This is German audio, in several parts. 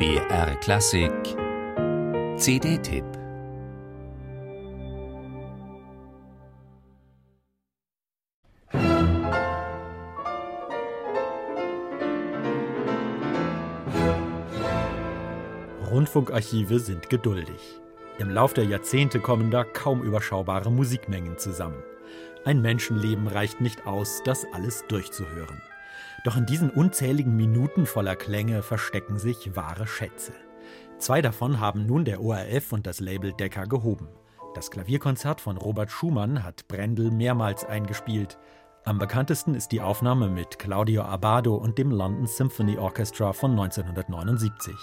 BR Klassik CD-Tipp Rundfunkarchive sind geduldig. Im Lauf der Jahrzehnte kommen da kaum überschaubare Musikmengen zusammen. Ein Menschenleben reicht nicht aus, das alles durchzuhören. Doch in diesen unzähligen Minuten voller Klänge verstecken sich wahre Schätze. Zwei davon haben nun der ORF und das Label Decca gehoben. Das Klavierkonzert von Robert Schumann hat Brendel mehrmals eingespielt. Am bekanntesten ist die Aufnahme mit Claudio Abbado und dem London Symphony Orchestra von 1979.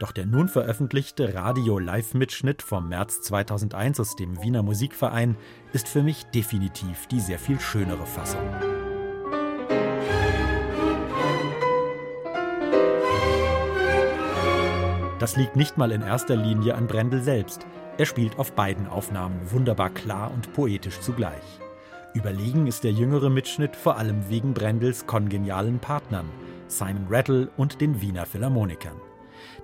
Doch der nun veröffentlichte Radio-Live-Mitschnitt vom März 2001 aus dem Wiener Musikverein ist für mich definitiv die sehr viel schönere Fassung. Das liegt nicht mal in erster Linie an Brendel selbst. Er spielt auf beiden Aufnahmen wunderbar klar und poetisch zugleich. Überlegen ist der jüngere Mitschnitt vor allem wegen Brendels kongenialen Partnern, Simon Rattle und den Wiener Philharmonikern.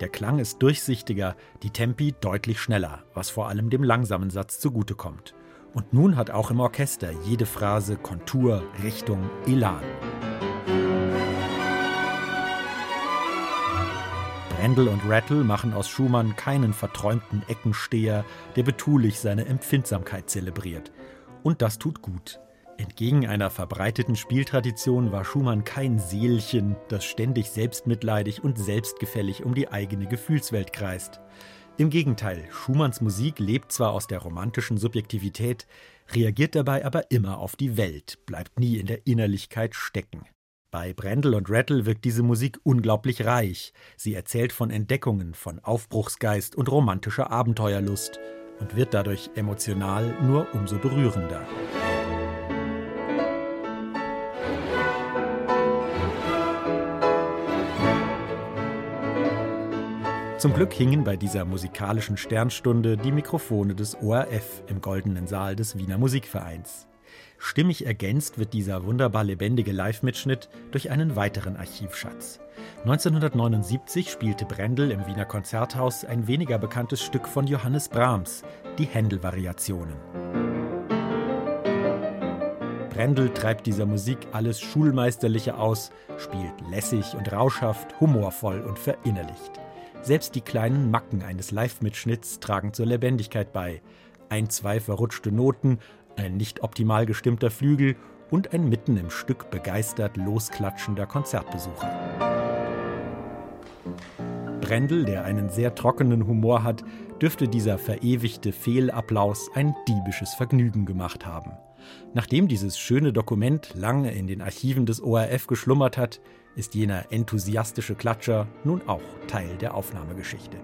Der Klang ist durchsichtiger, die Tempi deutlich schneller, was vor allem dem langsamen Satz zugutekommt. Und nun hat auch im Orchester jede Phrase Kontur, Richtung, Elan. Brendel und Rattle machen aus Schumann keinen verträumten Eckensteher, der betulich seine Empfindsamkeit zelebriert. Und das tut gut. Entgegen einer verbreiteten Spieltradition war Schumann kein Seelchen, das ständig selbstmitleidig und selbstgefällig um die eigene Gefühlswelt kreist. Im Gegenteil, Schumanns Musik lebt zwar aus der romantischen Subjektivität, reagiert dabei aber immer auf die Welt, bleibt nie in der Innerlichkeit stecken. Bei Brendel und Rattle wirkt diese Musik unglaublich reich. Sie erzählt von Entdeckungen, von Aufbruchsgeist und romantischer Abenteuerlust und wird dadurch emotional nur umso berührender. Zum Glück hingen bei dieser musikalischen Sternstunde die Mikrofone des ORF im goldenen Saal des Wiener Musikvereins. Stimmig ergänzt wird dieser wunderbar lebendige Live-Mitschnitt durch einen weiteren Archivschatz. 1979 spielte Brendel im Wiener Konzerthaus ein weniger bekanntes Stück von Johannes Brahms, die Händel-Variationen. Brendel treibt dieser Musik alles Schulmeisterliche aus, spielt lässig und rauschhaft, humorvoll und verinnerlicht. Selbst die kleinen Macken eines Live-Mitschnitts tragen zur Lebendigkeit bei. Ein, zwei verrutschte Noten, ein nicht optimal gestimmter Flügel und ein mitten im Stück begeistert losklatschender Konzertbesucher. Brendel, der einen sehr trockenen Humor hat, dürfte dieser verewigte Fehlapplaus ein diebisches Vergnügen gemacht haben. Nachdem dieses schöne Dokument lange in den Archiven des ORF geschlummert hat, ist jener enthusiastische Klatscher nun auch Teil der Aufnahmegeschichte.